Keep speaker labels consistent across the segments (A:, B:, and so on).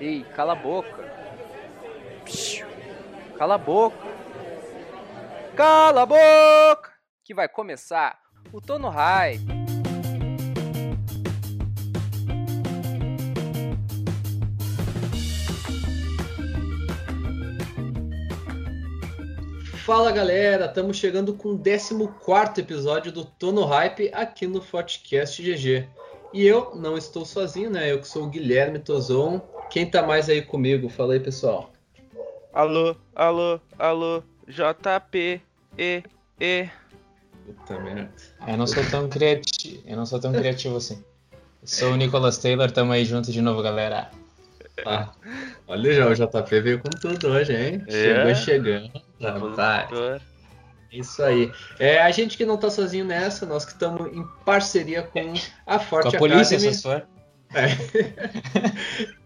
A: Ei, cala a boca. Cala a boca. Cala a boca! Que vai começar o Tono Hype.
B: Fala galera, estamos chegando com o 14 episódio do Tono Hype aqui no Fortcast GG. E eu não estou sozinho, né? Eu que sou o Guilherme Tozon. Quem tá mais aí comigo? Fala aí, pessoal.
C: Alô, alô, alô, JP, E, E.
B: Puta merda.
D: Eu não sou tão criativo, eu não sou tão criativo assim. Eu sou o Nicholas Taylor, tamo aí junto de novo, galera.
B: Ah, olha já, o JP veio com tudo hoje, hein?
C: É.
B: Chegou chegando. Rapaz. Isso aí. É, a gente que não tá sozinho nessa, nós que estamos em parceria com a Forte
D: Com a polícia,
B: Academy.
D: se for.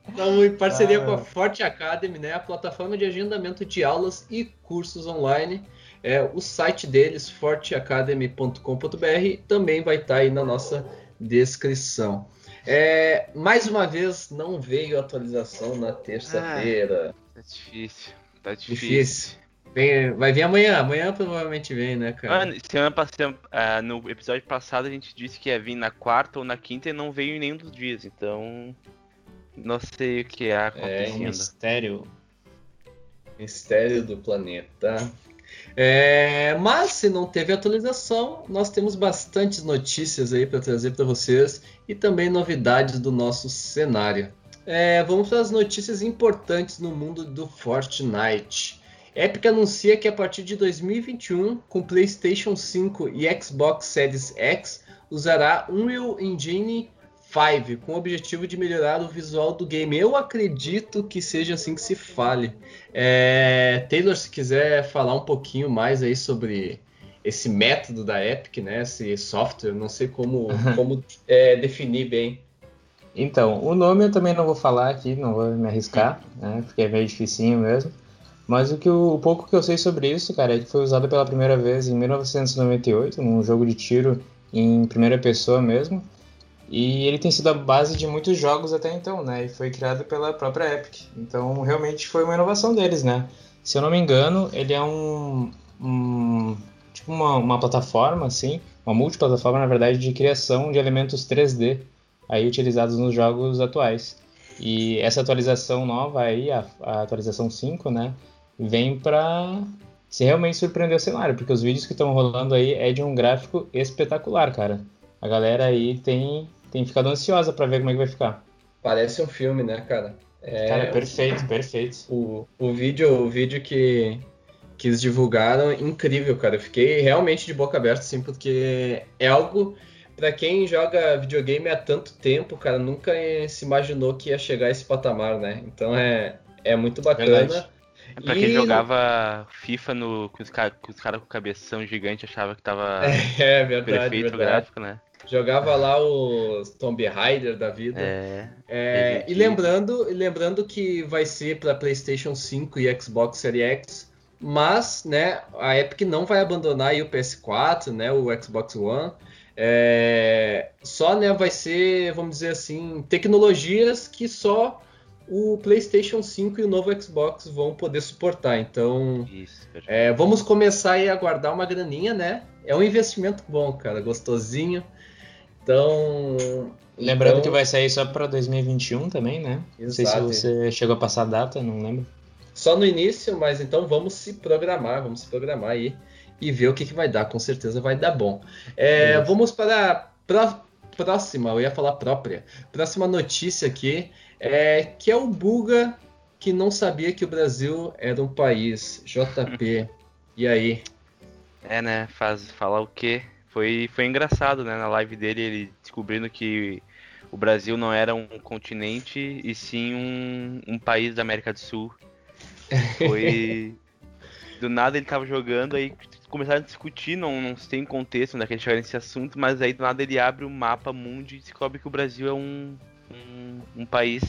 B: Estamos em parceria
D: Ah.
B: com a Forte Academy, né? A plataforma de agendamento de aulas e cursos online. É, o site deles, forteacademy.com.br, também vai estar aí na nossa descrição. É, mais uma vez, não veio atualização na terça-feira.
C: Tá difícil, tá difícil.
B: Difícil. Vem- vai vir amanhã. Amanhã provavelmente vem, né, cara?
C: Mano, semana passada, ah, no episódio passado a gente disse que ia vir na quarta ou na quinta e não veio em nenhum dos dias, então. Não sei o que é
D: É um
C: acontecendo.
D: mistério.
B: Mistério do planeta. É, mas se não teve atualização, nós temos bastantes notícias aí para trazer para vocês e também novidades do nosso cenário. É, vamos para as notícias importantes no mundo do Fortnite. Epic anuncia que a partir de 2021, com PlayStation 5 e Xbox Series X, usará Unreal Engine 5 com o objetivo de melhorar o visual do game. Eu acredito que seja assim que se fale. É, Taylor, se quiser falar um pouquinho mais aí sobre esse método da Epic, né? Esse software, não sei como, como é, definir bem.
D: Então, o nome eu também não vou falar aqui, não vou me arriscar, né? Porque é meio dificinho mesmo. Mas o, que eu- o pouco que eu sei sobre isso, cara, é que foi usado pela primeira vez em 1998, num jogo de tiro em primeira pessoa mesmo. E ele tem sido a base de muitos jogos até então, né? E foi criado pela própria Epic. Então, realmente foi uma inovação deles, né? Se eu não me engano, ele é um. um- tipo uma, uma plataforma, assim, uma multiplataforma, na verdade, de criação de elementos 3D aí utilizados nos jogos atuais. E essa atualização nova aí, a, a atualização 5, né, vem pra se realmente surpreender o cenário, porque os vídeos que estão rolando aí é de um gráfico espetacular, cara. A galera aí tem, tem ficado ansiosa pra ver como é que vai ficar.
B: Parece um filme, né, cara? É,
D: Cara, perfeito, perfeito.
B: o, o vídeo, o vídeo que, que eles divulgaram, incrível, cara. Eu fiquei realmente de boca aberta, assim, porque é algo pra quem joga videogame há tanto tempo, cara, nunca se imaginou que ia chegar a esse patamar, né? Então é, é muito bacana.
D: Verdade.
C: É pra quem
B: E-
C: jogava FIFA no, com os caras cara com cabeção gigante achava que tava
B: É verdade,
C: perfeito
B: verdade.
C: gráfico, né?
B: Jogava lá os Tomb Raider da vida.
C: É.
B: É, e lembrando, lembrando que vai ser para PlayStation 5 e Xbox Series X, mas, né, a Epic não vai abandonar o PS4, né, o Xbox One. É, só, né, vai ser, vamos dizer assim, tecnologias que só o PlayStation 5 e o novo Xbox vão poder suportar. Então,
C: Isso, perfeito.
B: é, vamos começar aí a guardar uma graninha, né? É um investimento bom, cara, gostosinho. Então,
D: Lembrando
B: então-
D: que vai sair só pra 2021 também, né? Não sei se
B: Exato.
D: você chegou a passar a data, não lembro.
B: Só no início, mas então vamos se programar, vamos se programar aí e ver o que, que vai dar. Com certeza vai dar bom. É, vamos para a pró- próxima, eu ia falar própria. Próxima notícia aqui é que é o Buga que não sabia que o Brasil era um país. JP. E aí?
C: É, né? Faz, falar o quê? Foi, foi engraçado, né? Na live dele, ele descobrindo que o Brasil não era um continente e sim um, um país da América do Sul. Foi. do nada ele tava jogando, aí começaram a discutir, não, não tem contexto onde é que eles chegaram nesse assunto, mas aí do nada ele abre o mapa mundo e descobre que o Brasil é um, um, país.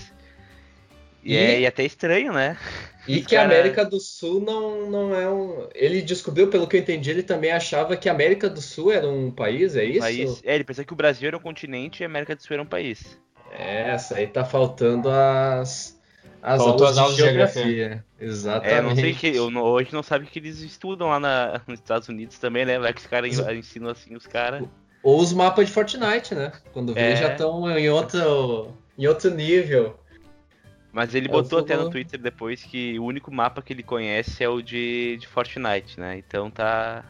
C: E,
B: E-
C: é, e é até estranho, né?
B: E que a América do Sul não, não é um. Ele descobriu, pelo que eu entendi, ele também achava que a América do Sul era um país, é isso?
C: País, é, ele pensava que o Brasil era um continente e a América do Sul era um país.
B: É, essa aí tá faltando as, As
D: Faltou
B: aulas,
D: as aulas
B: de
D: de
B: geografia. Exatamente.
C: É, não sei que eu, não- hoje não sabe que eles estudam lá na- nos Estados Unidos também, né? Vai que os caras en- ensinam assim os caras.
B: Ou os mapas de Fortnite, né? Quando vê,
C: É.
B: já estão em outro, em outro nível.
C: Mas ele
B: É,
C: botou até no Twitter depois que o único mapa que ele conhece é o de, de Fortnite, né? Então tá.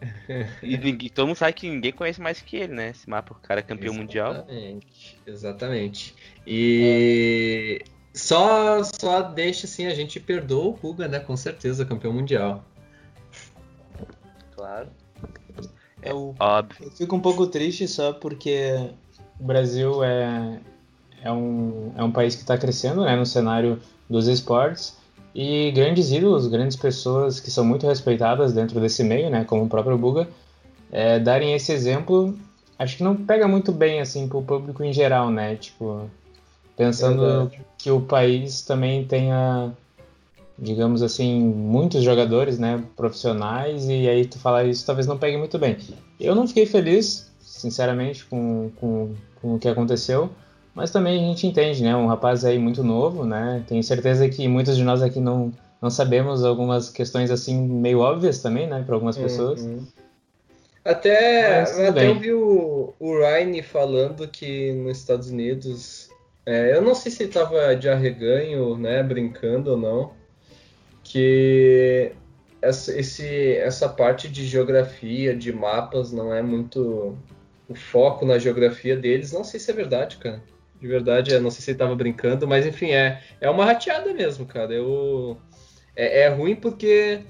C: E ninguém, todo mundo sabe que ninguém conhece mais que ele, né? Esse mapa, o cara é campeão mundial.
B: Exatamente. Exatamente. E só, só deixa assim, a gente perdoa o Guga, né? Com certeza, campeão mundial.
C: Claro.
D: Eu,
C: Óbvio.
D: eu fico um pouco triste só porque o Brasil é, é, um, é um país que está crescendo né, no cenário dos esportes e grandes ídolos, grandes pessoas que são muito respeitadas dentro desse meio, né, como o próprio Buga, é, darem esse exemplo, acho que não pega muito bem assim para o público em geral, né? Tipo, pensando
B: Verdade.
D: que o país também tenha digamos assim, muitos jogadores, né, profissionais, e aí tu falar isso talvez não pegue muito bem. Eu não fiquei feliz, sinceramente, com, com, com o que aconteceu, mas também a gente entende, né, um rapaz aí muito novo, né, tenho certeza que muitos de nós aqui não, não sabemos algumas questões assim meio óbvias também, né, para algumas pessoas.
B: Uhum. Até,
D: Mas
B: até
D: bem.
B: eu vi o, o Ryan falando que nos Estados Unidos. é, eu não sei se ele tava de arreganho, né? Brincando ou não. Que essa, esse, essa parte de geografia, de mapas, não é muito o foco na geografia deles. Não sei se é verdade, cara. De verdade, eu não sei se ele tava brincando, mas enfim, é, é uma rateada mesmo, cara. Eu, é, é ruim porque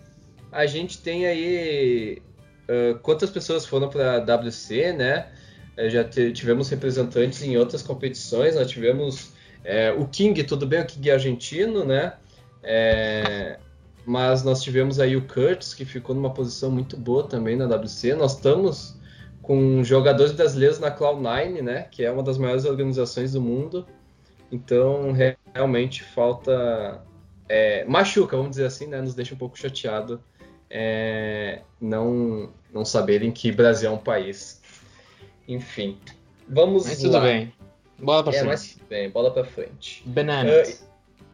B: a gente tem aí Uh, quantas pessoas foram para a WC, né? Eh, já tivemos representantes em outras competições, nós tivemos eh, o King, tudo bem, o King é argentino, né? Eh, mas nós tivemos aí o Curtis, que ficou numa posição muito boa também na WC. Nós estamos com jogadores brasileiros na Cloud9, né? Que é uma das maiores organizações do mundo. Então, re- realmente falta... eh, machuca, vamos dizer assim, né? Nos deixa um pouco chateado é, não, não saberem que Brasil é um país. Enfim, vamos
D: Mas
B: lá.
D: tudo bem. Bola pra
B: É,
D: frente.
B: mas tudo bem, bola pra frente.
D: Bananas.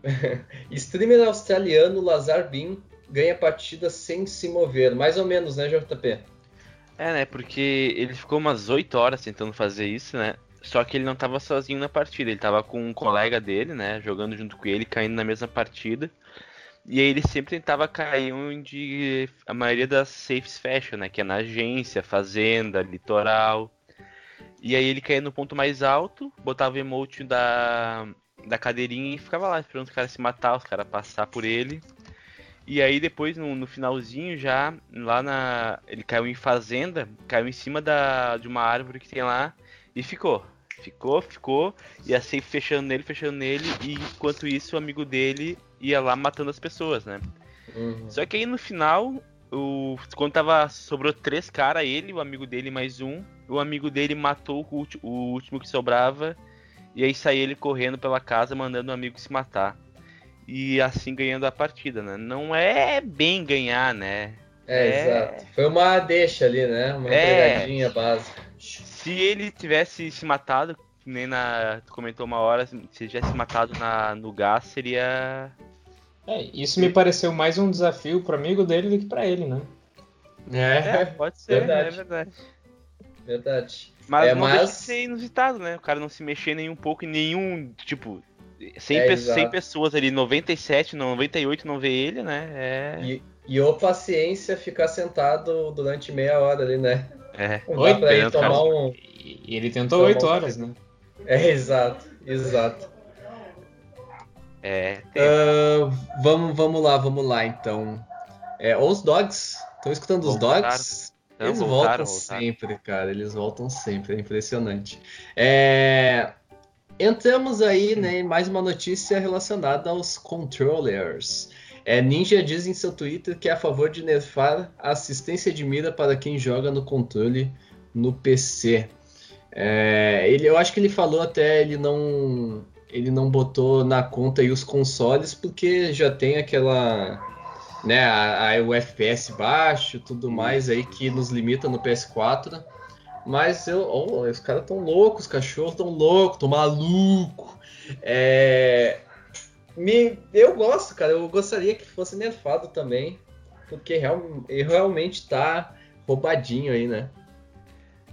B: Streamer australiano Lazar Bin ganha partida sem se mover. Mais ou menos, né, JP?
C: É, né? Porque ele ficou umas 8 horas tentando fazer isso, né? Só que ele não tava sozinho na partida, ele tava com um colega dele, né? Jogando junto com ele, caindo na mesma partida. E aí ele sempre tentava cair onde a maioria das safes fecha, né? Que é na agência, fazenda, litoral. E aí ele caía no ponto mais alto, botava o emote da, da cadeirinha e ficava lá esperando os caras se matar, os caras passar por ele. E aí depois no, no finalzinho já, lá na. Ele caiu em fazenda, caiu em cima da, de uma árvore que tem lá e ficou. Ficou, ficou, e a safe fechando nele, fechando nele, e enquanto isso o amigo dele ia lá matando as pessoas, né?
B: Uhum.
C: Só que aí no final, o, quando tava. Sobrou três caras, ele, o amigo dele mais um. O amigo dele matou o, o último que sobrava. E aí saiu ele correndo pela casa, mandando o amigo se matar. E assim ganhando a partida, né? Não é bem ganhar, né?
B: É,
C: É.
B: exato. Foi uma deixa ali, né? Uma
C: É.
B: pegadinha básica.
C: Se ele tivesse se matado, nem na. Tu comentou uma hora, se ele tivesse matado na, no gás, seria.
D: É, isso me pareceu mais um desafio pro amigo dele do que pra ele, né?
C: É,
B: É,
C: pode ser,
B: verdade.
C: é verdade.
B: verdade.
C: Mas
B: É,
C: não
B: mas-
C: deixa de ser inusitado, né? O cara não se mexer nem um pouco em nenhum. Tipo, 100,
B: É,
C: pe-
B: exato.
C: 100 pessoas ali, 97, 98 não vê ele, né? É.
B: E, e ô paciência ficar sentado durante meia hora ali, né?
C: É.
B: Não
D: Oi,
B: dá pra ele tomar um.
D: E ele tentou oito
B: bom.
D: horas, né?
B: É, exato, exato.
C: É. tem-
B: Ah, vamos, vamos lá, vamos lá então. É, os dogs. Estão escutando os
C: Voltaram.
B: dogs? Eles
C: voltaram,
B: voltam
C: voltaram.
B: sempre, cara. Eles voltam sempre, é impressionante. É, Entramos aí né, em mais uma notícia relacionada aos controllers. É, Ninja diz em seu Twitter que é a favor de nerfar a assistência de mira para quem joga no controle no PC. É, ele, eu acho que ele falou até ele não ele não botou na conta os consoles porque já tem aquela né a, a- o FPS baixo tudo mais aí que nos limita no PS4 mas eu oh, os caras tão loucos os cachorros tão loucos tão maluco é, me, eu gosto, cara. Eu gostaria que fosse nerfado também. Porque real, realmente tá roubadinho aí, né?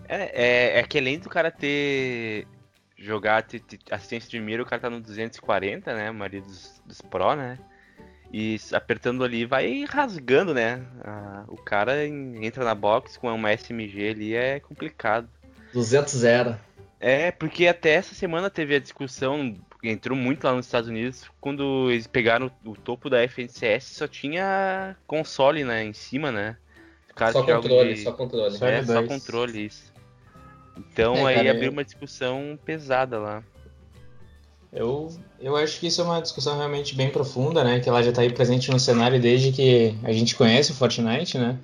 C: É, é, é que além do cara ter ter assistência de mira, o cara tá no 240, né? A maioria dos, dos Pro, né? E apertando ali vai rasgando, né? Ah, o cara entra na box com uma SMG ali é complicado.
B: 200-0.
C: É, porque até essa semana teve a discussão, entrou muito lá nos Estados Unidos, quando eles pegaram o topo da FNCS, só tinha console, né, em cima, né?
B: Só controle, de... só controle,
C: É, só controle, isso. Então é, aí cara, abriu eu... uma discussão pesada lá.
D: Eu, eu acho que isso é uma discussão realmente bem profunda, né? Que ela já está aí presente no cenário desde que a gente conhece o Fortnite, né?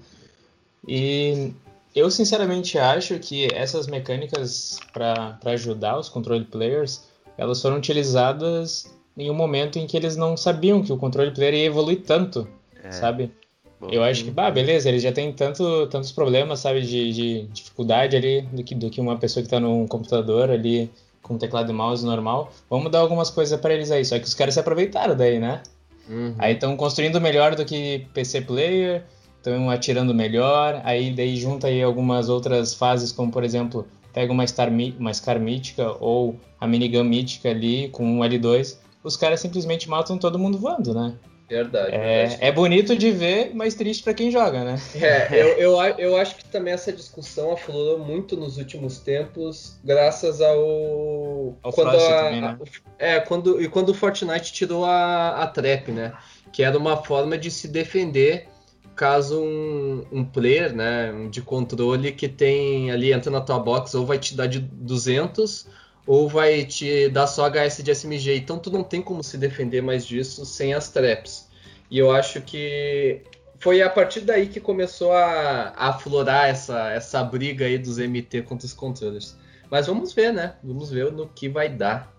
D: E eu sinceramente acho que essas mecânicas para ajudar os controle players, elas foram utilizadas em um momento em que eles não sabiam que o controle player ia evoluir tanto, é. sabe? Bom, eu acho que, bah, beleza, eles já têm tanto, tantos problemas, sabe, de, de dificuldade ali do que, do que uma pessoa que está num computador ali com teclado e mouse normal. Vamos dar algumas coisas para eles aí. Só que os caras se aproveitaram daí, né? Uhum. Aí estão construindo melhor do que PC Player, estão atirando melhor, aí daí junta aí algumas outras fases, como por exemplo, pega uma, Star, uma Scar mítica ou a minigun mítica ali com um L2, os caras simplesmente matam todo mundo voando, né?
B: Verdade,
D: é,
B: verdade.
D: é bonito de ver, mas triste para quem joga, né?
B: É, eu, eu, eu acho que também essa discussão aflorou muito nos últimos tempos, graças ao.
D: ao quando a, também, né?
B: a, é, quando, e quando o Fortnite tirou a, a trap, né? Que era uma forma de se defender caso um, um player né, de controle que tem ali, entra na tua box, ou vai te dar de 200 ou vai te dar só HS de SMG. Então tu não tem como se defender mais disso sem as traps. E eu acho que foi a partir daí que começou a, a aflorar essa, essa briga aí dos MT contra os controllers. Mas vamos ver, né? Vamos ver no que vai dar.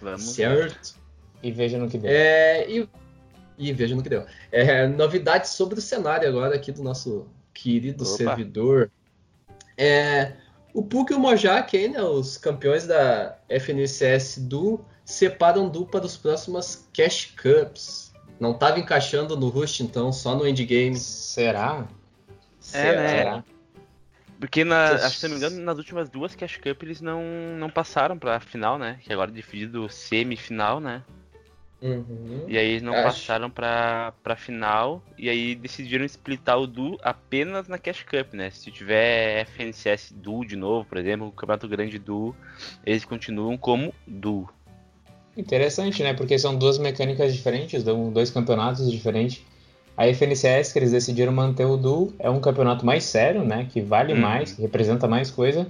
C: Vamos
B: certo?
D: Ver. E veja no que deu.
B: É, e, e veja no que deu. É, novidades sobre o cenário agora aqui do nosso querido Opa. servidor. É, o Puck e o Mojak, aí, né, os campeões da FNCS Du, separam Du para os próximos Cash Cups. Não estava encaixando no Rush, então, só no endgame.
D: Será?
C: É, né? Será? Porque, na, se não me engano, nas últimas duas Cash Cup eles não, não passaram para a final, né? Que agora é dividido semifinal, né?
B: Uhum.
C: E aí eles não Acho. passaram pra, pra final. E aí decidiram splitar o Du apenas na Cash Cup, né? Se tiver FNCS Du de novo, por exemplo, o Campeonato Grande Du, eles continuam como Du.
D: Interessante, né? Porque são duas mecânicas diferentes, dois campeonatos diferentes. A FNCS, que eles decidiram manter o Du, é um campeonato mais sério, né? Que vale uhum. mais, que representa mais coisa.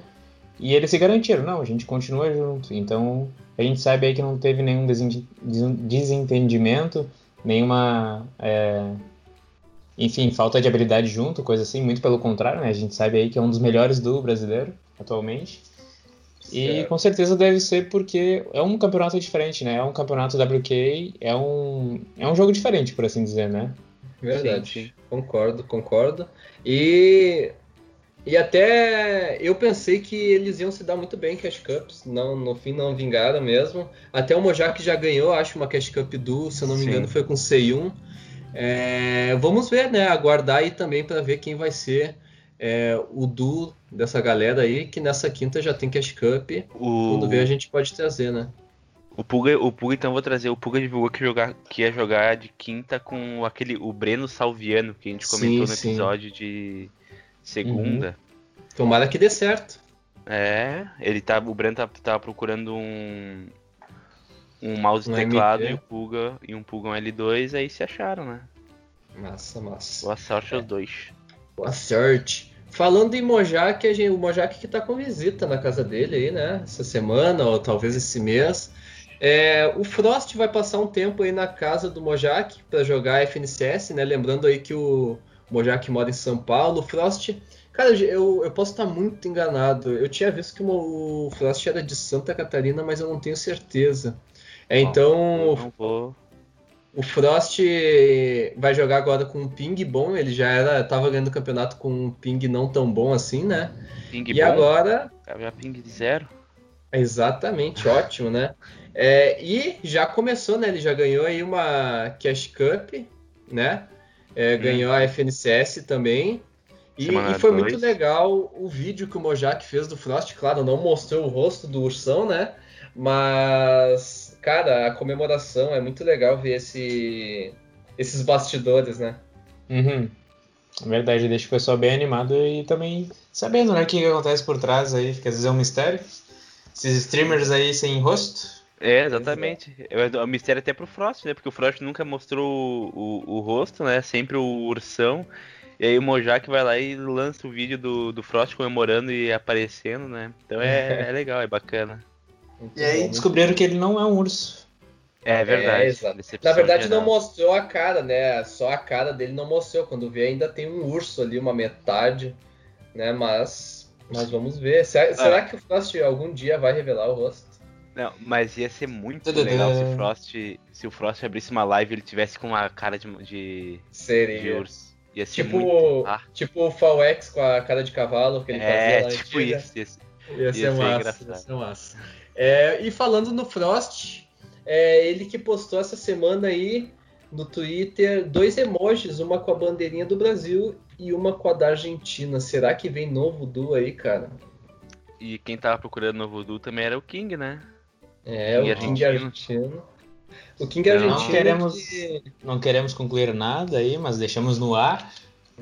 D: E eles se garantiram, não, a gente continua junto. Então, a gente sabe aí que não teve nenhum desentendimento, nenhuma. É, enfim, falta de habilidade junto, coisa assim. Muito pelo contrário, né? A gente sabe aí que é um dos melhores do brasileiro atualmente. E com certeza deve ser porque é um campeonato diferente, né? É um campeonato WK, é um, é um jogo diferente, por assim dizer, né?
B: Verdade, sim, sim. concordo, concordo. E e até eu pensei que eles iam se dar muito bem em Cash Cups, não, no fim não vingaram mesmo. Até o Mojak já ganhou, acho, uma Cash Cup do, se eu não me Sim. engano, foi com C1. É, vamos ver, né? Aguardar aí também para ver quem vai ser é, o Du dessa galera aí, que nessa quinta já tem Cash Cup. O... Quando ver a gente pode trazer, né?
C: O Puga, o Puga então vou trazer. O Puga divulgou que, jogar, que ia jogar de quinta com aquele o Breno Salviano, que a gente comentou sim, no episódio sim. de segunda. Uhum.
B: Tomara que dê certo.
C: É, ele tá, o Breno tá, tá procurando um um mouse e um teclado e, o Puga, e um Puga um L2, aí se acharam, né?
B: Massa, massa.
C: Boa sorte é. aos dois.
B: Boa sorte. Falando em Mojak, gente, o Mojak que tá com visita na casa dele aí, né? Essa semana, ou talvez esse mês. É, o Frost vai passar um tempo aí na casa do Mojak para jogar FNCS, né? Lembrando aí que o Mojak mora em São Paulo. O Frost, cara, eu, eu posso estar muito enganado. Eu tinha visto que o Frost era de Santa Catarina, mas eu não tenho certeza. É, então, o Frost vai jogar agora com um ping bom. Ele já era, tava ganhando o campeonato com um ping não tão bom assim, né?
C: Ping
B: e
C: bom?
B: agora.
C: Já ping de zero.
B: Exatamente, ótimo, né? É, e já começou, né? Ele já ganhou aí uma Cash Cup, né? É, ganhou a FNCS também. E, e foi dois. muito legal o vídeo que o Mojak fez do Frost. Claro, não mostrou o rosto do ursão, né? Mas, cara, a comemoração é muito legal ver esse, esses bastidores, né?
D: Uhum. É verdade, deixa o pessoal bem animado e também sabendo, né, o que, que acontece por trás aí, que às vezes é um mistério. Esses streamers aí sem rosto.
C: É, exatamente. É o mistério até pro Frost, né? Porque o Frost nunca mostrou o, o, o rosto, né? Sempre o ursão. E aí o Mojak vai lá e lança o vídeo do, do Frost comemorando e aparecendo, né? Então é, é legal, é bacana.
D: e aí descobriram que ele não é um urso.
C: É verdade.
B: É, Na verdade geral. não mostrou a cara, né? Só a cara dele não mostrou. Quando vê ainda tem um urso ali, uma metade, né? Mas, mas vamos ver. Será, ah. será que o Frost algum dia vai revelar o rosto?
C: Não, mas ia ser muito legal se o Frost, se o Frost abrisse uma live e ele tivesse com uma cara de, de,
B: Seria.
C: de urso. Ia ser
B: tipo,
C: muito... ah.
B: tipo o Falwex com a cara de cavalo que ele
C: é,
B: fazia lá
C: tipo isso,
B: ia, ia, ser, massa, ia ser massa. É, e falando no Frost, é ele que postou essa semana aí no Twitter dois emojis, uma com a bandeirinha do Brasil e uma com a da Argentina. Será que vem novo Du aí, cara?
C: E quem tava procurando novo Du também era o King, né?
B: É, King o King argentino. O King argentino.
D: Não queremos, que... não queremos concluir nada aí, mas deixamos no ar.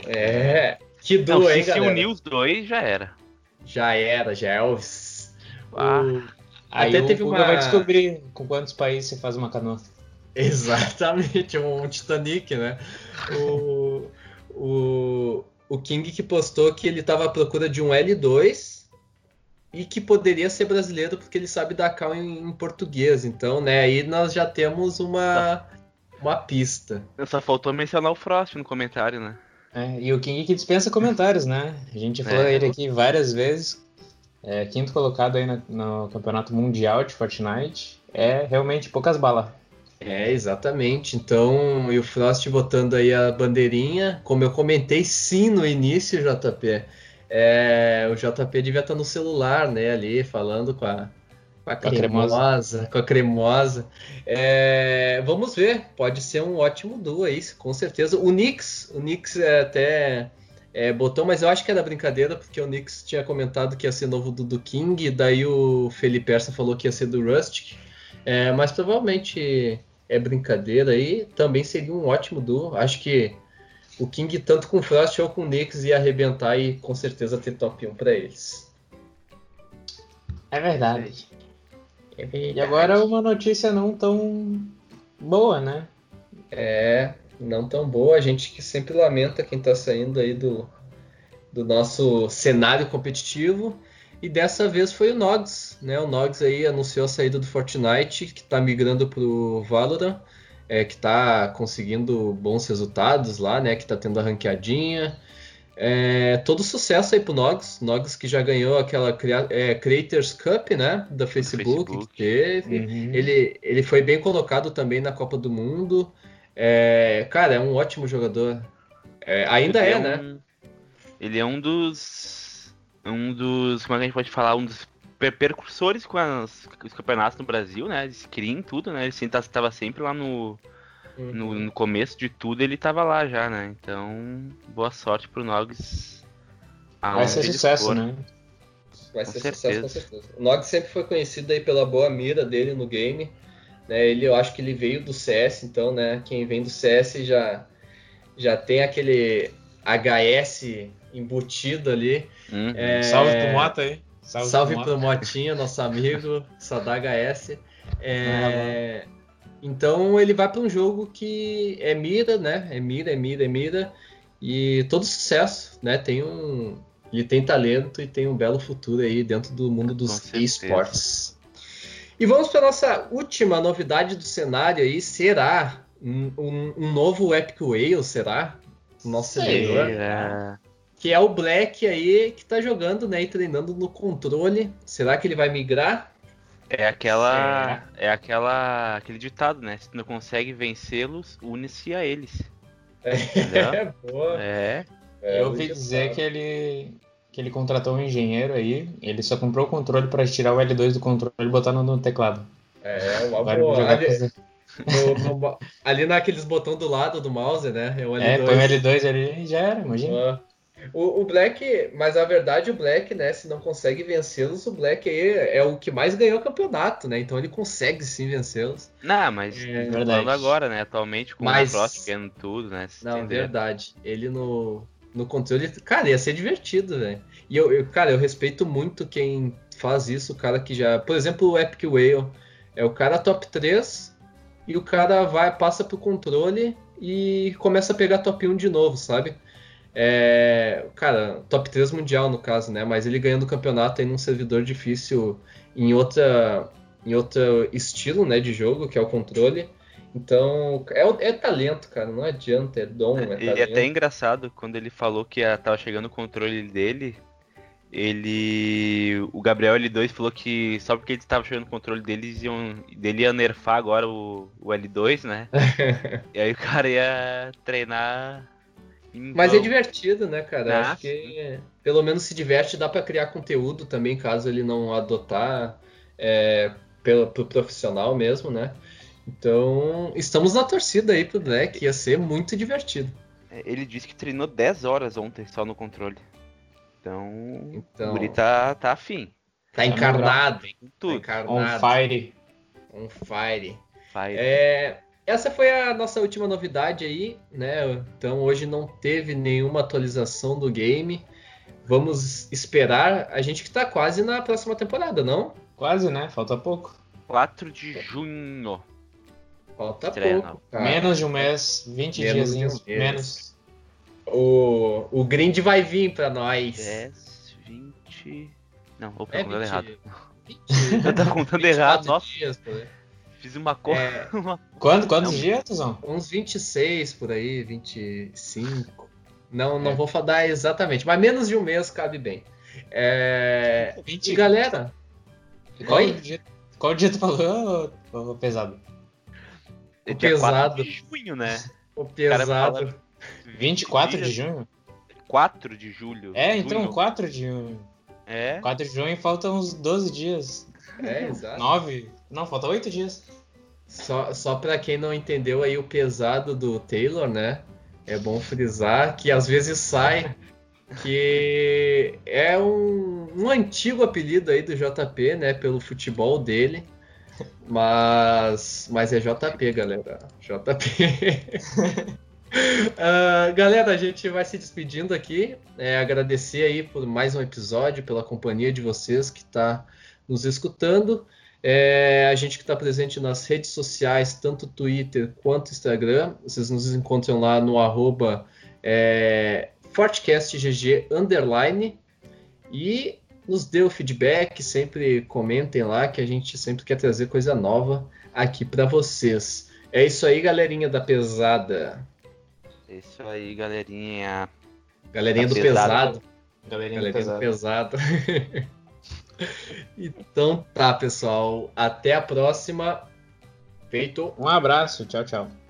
B: É. Que duo,
C: não,
B: hein,
C: se
B: galera?
C: Se unir os dois, já era.
B: Já era, já é o.
D: Ah. O... Aí Até teve uma. vai descobrir com quantos países você faz uma canoa.
B: Exatamente, um Titanic, né? O, o, o King que postou que ele estava à procura de um L2 e que poderia ser brasileiro porque ele sabe dar cal em, em, português. Então, né, aí nós já temos uma, uma pista.
C: Só faltou mencionar o Frost no comentário, né?
D: É, e o King que dispensa comentários, né? A gente falou é. ele aqui várias vezes. É, quinto colocado aí no, no, campeonato mundial de Fortnite. É realmente poucas balas.
B: É, exatamente. Então, e o Frost botando aí a bandeirinha, como eu comentei sim no início, JP é, o JP devia estar no celular, né, ali, falando com a, com a cremosa, com a cremosa. É, vamos ver, pode ser um ótimo duo aí, com certeza. O Nix, o Nix é até é, botou, mas eu acho que era brincadeira, porque o Nix tinha comentado que ia ser novo do, do King, e daí o Felipe Persa falou que ia ser do Rustic. É, mas provavelmente é brincadeira aí, também seria um ótimo duo. Acho que o King, tanto com Frost ou com Knicks, ia arrebentar e com certeza ter top 1 para eles.
D: É verdade. é verdade. E agora uma notícia não tão boa, né?
B: É, não tão boa. A gente que sempre lamenta quem tá saindo aí do, do nosso cenário competitivo. E dessa vez foi o Nogs, né? O Nogs aí anunciou a saída do Fortnite, que está migrando pro Valorant é, que está conseguindo bons resultados lá, né? Que está tendo a ranqueadinha. É, todo sucesso aí pro Nogs, Nogs que já ganhou aquela é, Creators Cup, né, da Facebook, Facebook. que teve. Uhum. Ele, ele foi bem colocado também na Copa do Mundo. É, cara, é um ótimo jogador. É, ainda é, é um, né?
C: Ele é um dos. Um dos. Como é que a gente pode falar? Um dos percursores com, as, os campeonatos no Brasil, né? De screen, tudo, né? Ele estava sempre lá no, uhum. no, no, começo de tudo, ele estava lá já, né? Então, boa sorte pro Nogs.
D: Vai ser sucesso, for. né?
B: Vai ser certeza. sucesso, com certeza. O Nogs sempre foi conhecido aí pela boa mira dele no game. Né? Ele, eu acho que ele veio do CS, então, né? Quem vem do CS já, já tem aquele HS embutido ali.
C: Uhum.
D: É... Salve pro Mota aí.
B: Salve, Salve pro Motinha, nosso amigo, Saudade HS. É, então ele vai para um jogo que é mira, né? É mira, é mira, é mira. E todo sucesso, né? Tem um. Ele tem talento e tem um belo futuro aí dentro do mundo dos esportes. E vamos para nossa última novidade do cenário aí. Será um, um, um novo Epic Whale? Será? Nosso servidor? Que é o Black aí que tá jogando, né, e treinando no controle. Será que ele vai migrar?
C: É aquela é, é aquela aquele ditado, né? Se tu não consegue vencê-los, une-se a eles.
B: É, boa.
C: É.
D: é eu ouvi dizer que ele que ele contratou um engenheiro aí, ele só comprou o controle para tirar o L2 do controle e botar no, no teclado.
B: É, uma
D: Agora
B: boa.
D: jogar
B: Ali, no- no- ali naqueles botões do lado do mouse, né? É o
D: É,
B: L2.
D: põe o L2 ali e já era, imagina.
B: Ah. O, o Black, mas a verdade, o Black, né? Se não consegue vencê-los, o Black aí é o que mais ganhou o campeonato, né? Então ele consegue sim vencê-los.
C: Não, mas
B: É,
C: falando
D: verdade.
C: agora, né? Atualmente com
B: Mas-
C: o Cross ganhando tudo, né? se
B: Não,
C: entender.
B: verdade. Ele no, no controle, cara, ia ser divertido, velho. E eu, eu, cara, eu respeito muito quem faz isso, o cara que já. Por exemplo, o Epic Whale. É o cara top 3 e o cara vai, passa pro controle e começa a pegar top 1 de novo, sabe? É, cara, top 3 mundial no caso, né? Mas ele ganhando o campeonato aí num servidor difícil em outra em outro estilo, né, de jogo, que é o controle. Então, é, é talento, cara, não adianta, é dom, é,
C: E
B: talento.
C: é até engraçado quando ele falou que a- tava chegando o controle dele. Ele. O Gabriel L2 falou que só porque ele estava chegando o controle deles iam. dele ia nerfar agora o, o L2, né? e aí o cara ia treinar. Em
B: Mas é
C: vão.
B: divertido, né, cara?
C: Ah,
B: Acho que pelo menos se diverte, dá pra criar conteúdo também, caso ele não adotar é, pelo, pro profissional mesmo, né? Então, estamos na torcida aí pro Black, ia ser muito divertido.
C: É, Ele disse que treinou 10 horas ontem só no controle. Então.
B: Então,
C: O Guri tá, tá afim.
B: tá encarnado, hein?
C: Com
B: Tá
C: tudo.
D: On
B: encarnado.
D: fire.
B: On fire.
C: Vai.
B: É, essa foi a nossa última novidade aí, né? Então hoje não teve nenhuma atualização do game. Vamos esperar. A gente que tá quase na próxima temporada, não?
D: Quase, né? Falta pouco.
C: 4 de junho.
B: Falta
C: Estreia,
B: pouco. cara.
D: Menos de um mês, 20
B: Menos de um
D: dias.
B: mês.
D: Menos.
B: O, o grind vai vir pra nós.
C: 10, 20. Não, opa,
B: É
C: contando
B: 20,
C: errado.
B: 20,
C: Eu tava contando
B: 24
C: errado, nossa.
B: dias, por aí.
C: Fiz uma cor.
B: É,
C: uma-
D: Quando, quantos
C: Não.
D: dias, Tuzão?
B: uns 26 por aí, 25. Não, não
D: É.
B: vou falar exatamente, mas menos de um mês cabe bem. É,
D: 20.
B: e galera,
D: Qual
B: Oi?
D: dia, qual dia tu falou, ô, pesado?
C: É
B: O
C: dia 4
B: pesado.
C: de junho, né?
B: o
C: cara
B: pesado.
C: fala-
D: 24 de junho?
C: 4 de julho.
D: É, então,
C: Junho.
D: 4 de junho.
C: É.
D: 4 de junho faltam uns 12 dias.
B: É, exato.
D: 9. Não, falta 8 dias.
B: Só, só para quem não entendeu aí o pesado do Taylor, né? É bom frisar que às vezes sai que é um, um antigo apelido aí do JP, né? Pelo futebol dele. Mas, mas é JP, galera. JP. Ah, galera, a gente vai se despedindo aqui. É, agradecer aí por mais um episódio, pela companhia de vocês que está nos escutando. É, a gente que está presente nas redes sociais, tanto Twitter quanto Instagram. Vocês nos encontram lá no arroba é, FortCastGG underline. E nos dê o feedback, sempre comentem lá que a gente sempre quer trazer coisa nova aqui para vocês. É isso aí, galerinha da pesada.
C: É Isso aí, galerinha.
B: Galerinha
C: Da
B: do
C: pesada.
B: pesado.
D: Galerinha,
B: Galerinha do
D: pesada.
B: pesado. então tá, pessoal. Até a próxima. Feito.
D: Um abraço, tchau, tchau.